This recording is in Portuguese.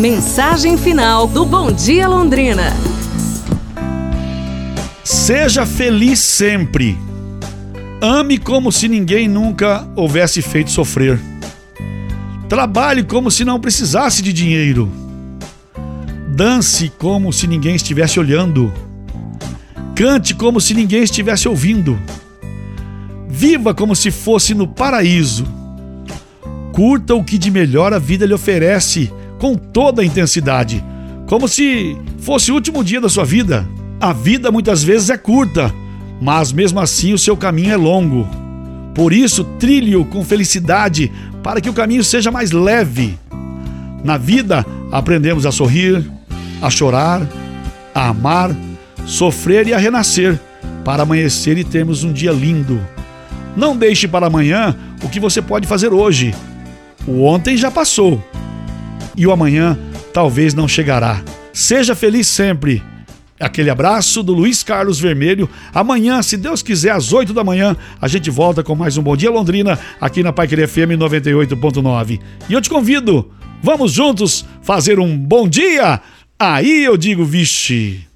Mensagem final do Bom Dia Londrina. Seja feliz sempre. Ame como se ninguém nunca houvesse feito sofrer. Trabalhe como se não precisasse de dinheiro. Dance como se ninguém estivesse olhando. Cante como se ninguém estivesse ouvindo. Viva como se fosse no paraíso. Curta o que de melhor a vida lhe oferece com toda a intensidade, como se fosse o último dia da sua vida. A vida muitas vezes é curta, mas mesmo assim o seu caminho é longo. Por isso, trilhe-o com felicidade para que o caminho seja mais leve. Na vida, aprendemos a sorrir, a chorar, a amar, sofrer e a renascer, para amanhecer e termos um dia lindo. Não deixe para amanhã o que você pode fazer hoje. O ontem já passou e o amanhã talvez não chegará. Seja feliz sempre. Aquele abraço do Luiz Carlos Vermelho. Amanhã, se Deus quiser, às 8 da manhã, a gente volta com mais um Bom Dia Londrina aqui na Paiqueria FM 98.9. E eu te convido, vamos juntos fazer um bom dia? Aí eu digo, vixe.